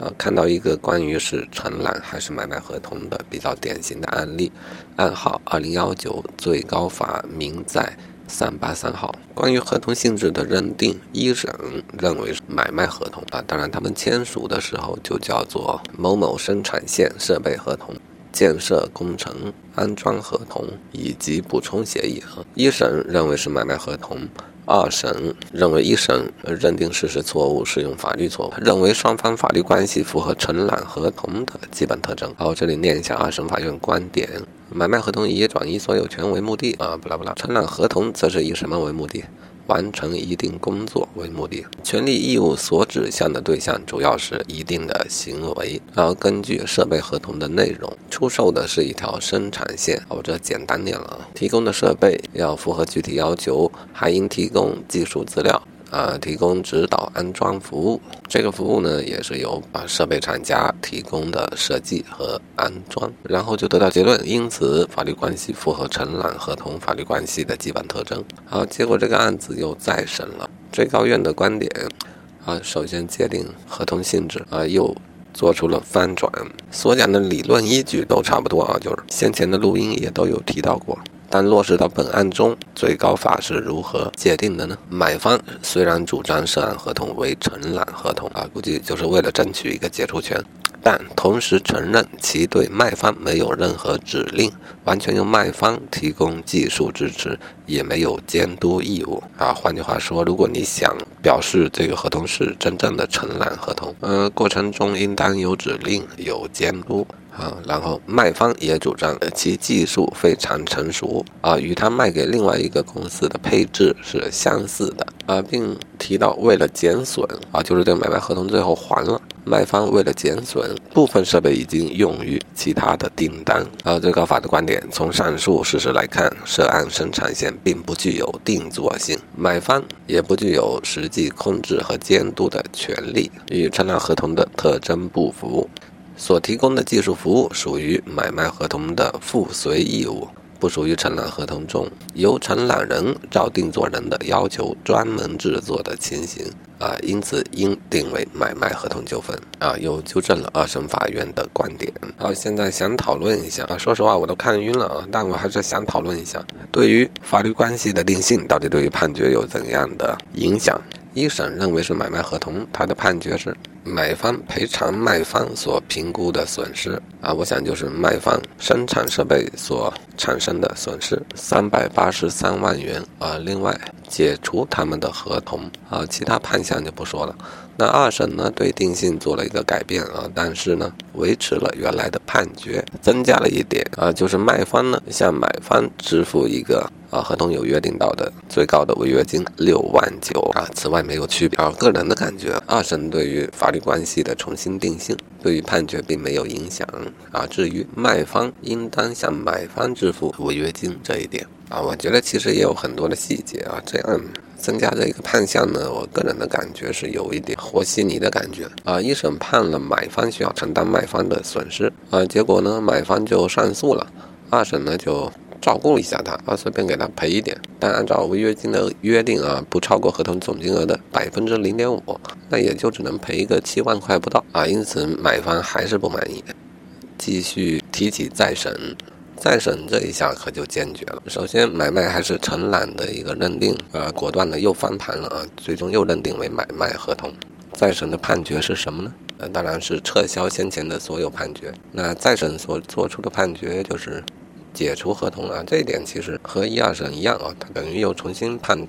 呃，看到一个关于是承揽还是买卖合同的比较典型的案例，案号二零幺九，最高法民在三八三号，关于合同性质的认定，一审认为是买卖合同啊，当然他们签署的时候就叫做某某生产线设备合同、建设工程安装合同以及补充协议，一审认为是买卖合同。二审认为一审认定事实错误，适用法律错误，认为双方法律关系符合承揽合同的基本特征。好，这里念一下二审法院观点：买卖合同以转移所有权为目的啊，不啦不啦，承揽合同则是以什么为目的？完成一定工作为目的，权利义务所指向的对象主要是一定的行为，然后根据设备合同的内容，出售的是一条生产线。哦，这简单点了，提供的设备要符合具体要求，还应提供技术资料。啊，提供指导安装服务，这个服务呢也是由啊设备厂家提供的设计和安装，然后就得到结论，因此法律关系符合承揽合同法律关系的基本特征。好，结果这个案子又再审了，最高院的观点啊，首先界定合同性质啊，又做出了翻转，所讲的理论依据都差不多啊，就是先前的录音也都有提到过。但落实到本案中，最高法是如何界定的呢？买方虽然主张涉案合同为承揽合同啊，估计就是为了争取一个解除权，但同时承认其对卖方没有任何指令，完全由卖方提供技术支持，也没有监督义务啊。换句话说，如果你想表示这个合同是真正的承揽合同，呃，过程中应当有指令、有监督。啊，然后卖方也主张其技术非常成熟啊，与他卖给另外一个公司的配置是相似的啊，并提到为了减损啊，就是这个买卖合同最后还了，卖方为了减损，部分设备已经用于其他的订单啊。最高法的观点，从上述事实来看，涉案生产线并不具有定作性，买方也不具有实际控制和监督的权利，与承揽合同的特征不符。所提供的技术服务属于买卖合同的附随义务，不属于承揽合同中由承揽人照定作人的要求专门制作的情形啊，因此应定为买卖合同纠纷啊，又纠正了二审法院的观点。好，现在想讨论一下啊，说实话我都看晕了啊，但我还是想讨论一下，对于法律关系的定性，到底对于判决有怎样的影响？一审认为是买卖合同，他的判决是买方赔偿卖方所评估的损失啊，我想就是卖方生产设备所产生的损失三百八十三万元啊。另外解除他们的合同啊，其他判项就不说了。那二审呢对定性做了一个改变啊，但是呢维持了原来的判决，增加了一点啊，就是卖方呢向买方支付一个。啊，合同有约定到的最高的违约金六万九啊，此外没有区别。啊，个人的感觉，二审对于法律关系的重新定性，对于判决并没有影响啊。至于卖方应当向买方支付违约金这一点啊，我觉得其实也有很多的细节啊，这样增加这个判项呢，我个人的感觉是有一点和稀泥的感觉啊。一审判了买方需要承担卖方的损失啊，结果呢，买方就上诉了，二审呢就。照顾一下他啊，随便给他赔一点，但按照违约金的约定啊，不超过合同总金额的百分之零点五，那也就只能赔一个七万块不到啊。因此买方还是不满意，继续提起再审。再审这一下可就坚决了。首先买卖还是承揽的一个认定啊，果断的又翻盘了啊，最终又认定为买卖合同。再审的判决是什么呢？呃，当然是撤销先前的所有判决。那再审所做出的判决就是。解除合同啊，这一点其实和一二审一样啊，它等于又重新判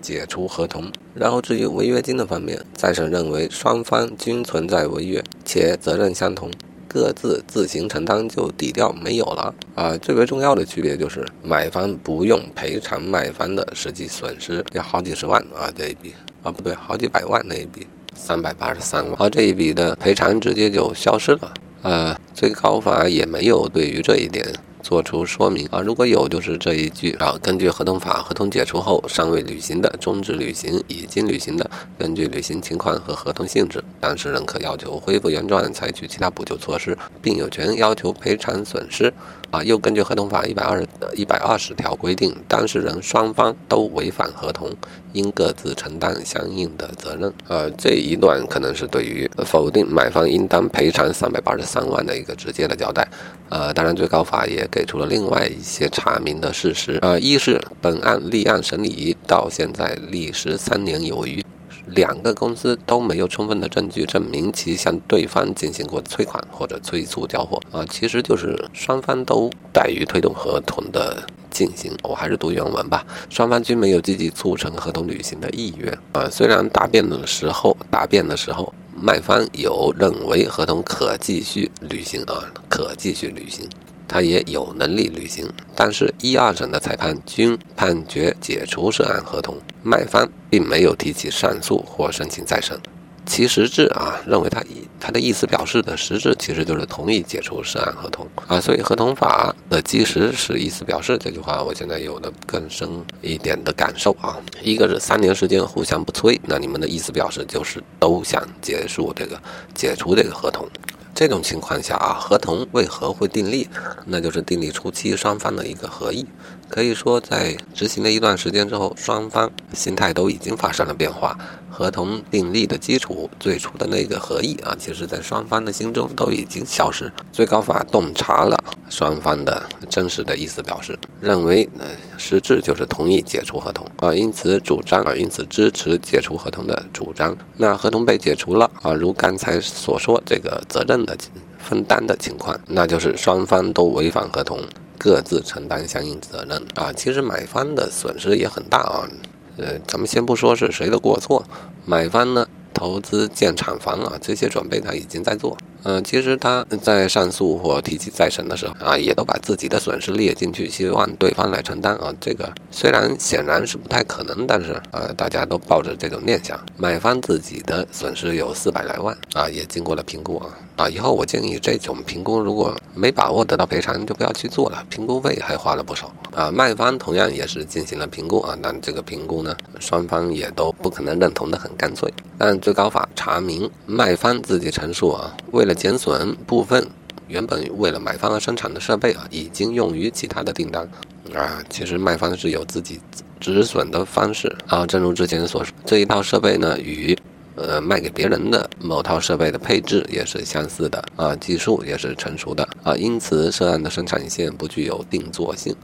解除合同。然后至于违约金的方面，再审认为双方均存在违约，且责任相同，各自自行承担就抵掉没有了啊。最为重要的区别就是买方不用赔偿卖方的实际损失，要好几十万啊这一笔啊不对，好几百万那一笔，三百八十三万，而这一笔的赔偿直接就消失了。呃，最高法也没有对于这一点。做出说明啊。如果有，就是这一句啊。根据合同法，合同解除后尚未履行的、终止履行、已经履行的，根据履行情况和合同性质，当事人可要求恢复原状，采取其他补救措施，并有权要求赔偿损失。啊，又根据合同法一百二一百二十条规定，当事人双方都违反合同，应各自承担相应的责任。呃，这一段可能是对于否定买方应当赔偿三百八十三万的一个直接的交代。呃，当然，最高法也给出了另外一些查明的事实。呃，一是本案立案审理到现在历时三年有余。两个公司都没有充分的证据证明其向对方进行过催款或者催促交货啊，其实就是双方都怠于推动合同的进行。我还是读原文吧，双方均没有积极促成合同履行的意愿啊。虽然答辩的时候，答辩的时候，卖方有认为合同可继续履行啊，可继续履行。他也有能力履行，但是一二审的裁判均判决解除涉案合同，卖方并没有提起上诉或申请再审。其实质啊，认为他以他的意思表示的实质其实就是同意解除涉案合同啊，所以合同法的基石是意思表示这句话，我现在有的更深一点的感受啊。一个是三年时间互相不催，那你们的意思表示就是都想结束这个解除这个合同。这种情况下啊，合同为何会订立？那就是订立初期双方的一个合意。可以说，在执行了一段时间之后，双方心态都已经发生了变化。合同订立的基础，最初的那个合意啊，其实在双方的心中都已经消失。最高法洞察了双方的真实的意思表示，认为呃实质就是同意解除合同啊，因此主张啊，因此支持解除合同的主张。那合同被解除了啊，如刚才所说这个责任的分担的情况，那就是双方都违反合同，各自承担相应责任啊。其实买方的损失也很大啊。呃，咱们先不说是谁的过错，买方呢投资建厂房啊，这些准备他已经在做。嗯，其实他在上诉或提起再审的时候啊，也都把自己的损失列进去，希望对方来承担啊。这个虽然显然是不太可能，但是呃，大家都抱着这种念想。买方自己的损失有四百来万啊，也经过了评估啊啊。以后我建议这种评估如果没把握得到赔偿，就不要去做了，评估费还花了不少啊。卖方同样也是进行了评估啊，但这个评估呢，双方也都不可能认同的很干脆。但最高法查明，卖方自己陈述啊，为了减损部分原本为了买方而生产的设备啊，已经用于其他的订单啊。其实卖方是有自己止损的方式啊。正如之前所说，这一套设备呢，与呃卖给别人的某套设备的配置也是相似的啊，技术也是成熟的啊。因此，涉案的生产线不具有定做性。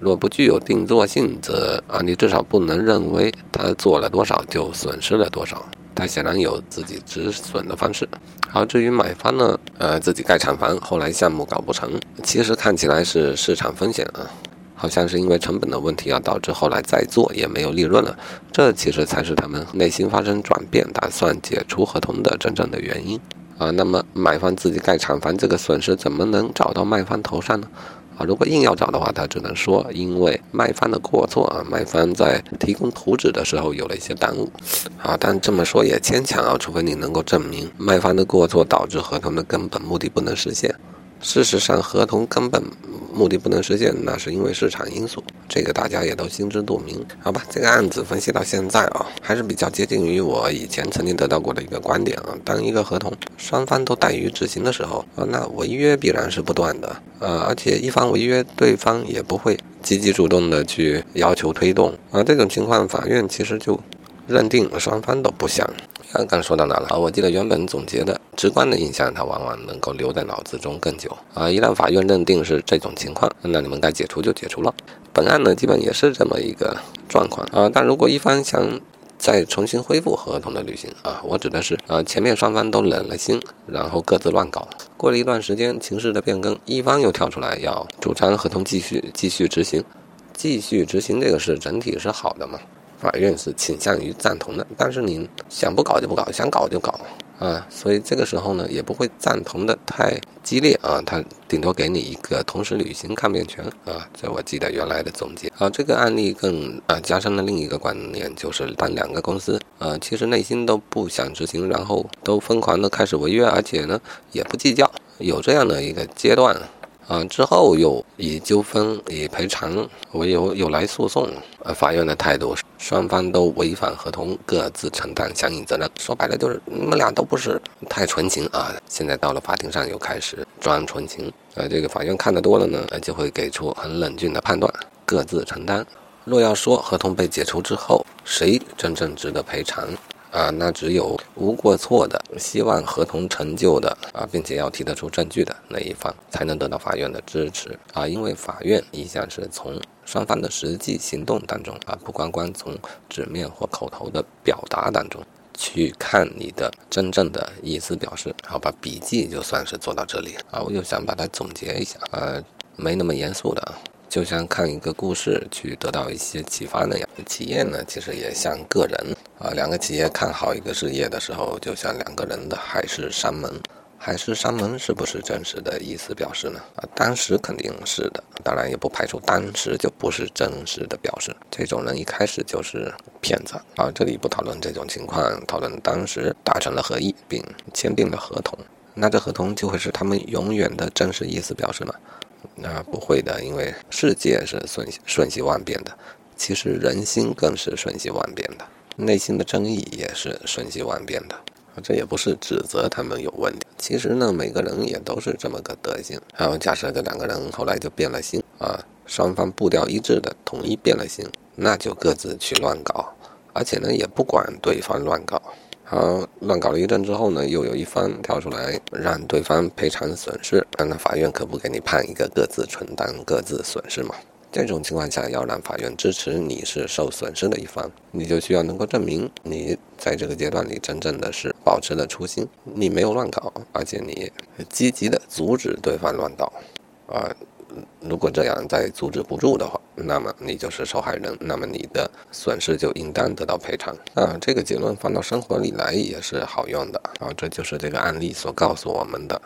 若不具有定做性，则啊，你至少不能认为他做了多少就损失了多少。他显然有自己止损的方式。好，至于买方呢，呃，自己盖厂房，后来项目搞不成，其实看起来是市场风险啊，好像是因为成本的问题啊，导致后来再做也没有利润了。这其实才是他们内心发生转变，打算解除合同的真正的原因啊。那么买方自己盖厂房，这个损失怎么能找到卖方头上呢？啊，如果硬要找的话，他只能说因为卖方的过错啊，卖方在提供图纸的时候有了一些耽误，啊，但这么说也牵强啊，除非你能够证明卖方的过错导致合同的根本目的不能实现。事实上，合同根本。目的不能实现，那是因为市场因素，这个大家也都心知肚明，好吧？这个案子分析到现在啊，还是比较接近于我以前曾经得到过的一个观点啊。当一个合同双方都怠于执行的时候啊，那违约必然是不断的呃，而且一方违约，对方也不会积极主动的去要求推动啊。这种情况，法院其实就认定双方都不想。刚刚说到哪了啊？我记得原本总结的直观的印象，它往往能够留在脑子中更久啊。一旦法院认定是这种情况，那你们该解除就解除了。本案呢，基本也是这么一个状况啊。但如果一方想再重新恢复合同的履行啊，我指的是啊，前面双方都冷了心，然后各自乱搞，过了一段时间，情势的变更，一方又跳出来要主张合同继续继续执行，继续执行这个是整体是好的嘛？法院是倾向于赞同的，但是你想不搞就不搞，想搞就搞啊，所以这个时候呢，也不会赞同的太激烈啊，他顶多给你一个同时履行抗辩权啊，这我记得原来的总结啊，这个案例更啊加深了另一个观念，就是当两个公司啊，其实内心都不想执行，然后都疯狂的开始违约，而且呢也不计较，有这样的一个阶段。啊，之后又以纠纷、以赔偿为由又来诉讼。呃，法院的态度双方都违反合同，各自承担相应责任。说白了就是你们俩都不是太纯情啊。现在到了法庭上又开始装纯情。呃，这个法院看得多了呢，就会给出很冷峻的判断，各自承担。若要说合同被解除之后，谁真正值得赔偿？啊，那只有无过错的，希望合同成就的啊，并且要提得出证据的那一方，才能得到法院的支持啊。因为法院一向是从双方的实际行动当中啊，不光光从纸面或口头的表达当中去看你的真正的意思表示。好吧，笔记就算是做到这里啊，我就想把它总结一下啊，没那么严肃的。就像看一个故事去得到一些启发那样，企业呢其实也像个人啊，两个企业看好一个事业的时候，就像两个人的海誓山盟。海誓山盟是不是真实的意思表示呢？啊，当时肯定是的，当然也不排除当时就不是真实的表示。这种人一开始就是骗子啊。这里不讨论这种情况，讨论当时达成了合意并签订了合同，那这合同就会是他们永远的真实意思表示吗？那不会的，因为世界是瞬瞬息万变的，其实人心更是瞬息万变的，内心的争议也是瞬息万变的。这也不是指责他们有问题，其实呢，每个人也都是这么个德行。然后假设这两个人后来就变了心啊，双方步调一致的统一变了心，那就各自去乱搞，而且呢，也不管对方乱搞。好，乱搞了一阵之后呢，又有一方跳出来让对方赔偿损失，那法院可不给你判一个各自承担各自损失嘛？这种情况下，要让法院支持你是受损失的一方，你就需要能够证明你在这个阶段里真正的是保持了初心，你没有乱搞，而且你积极的阻止对方乱搞，啊。如果这样再阻止不住的话，那么你就是受害人，那么你的损失就应当得到赔偿啊。这个结论放到生活里来也是好用的啊。这就是这个案例所告诉我们的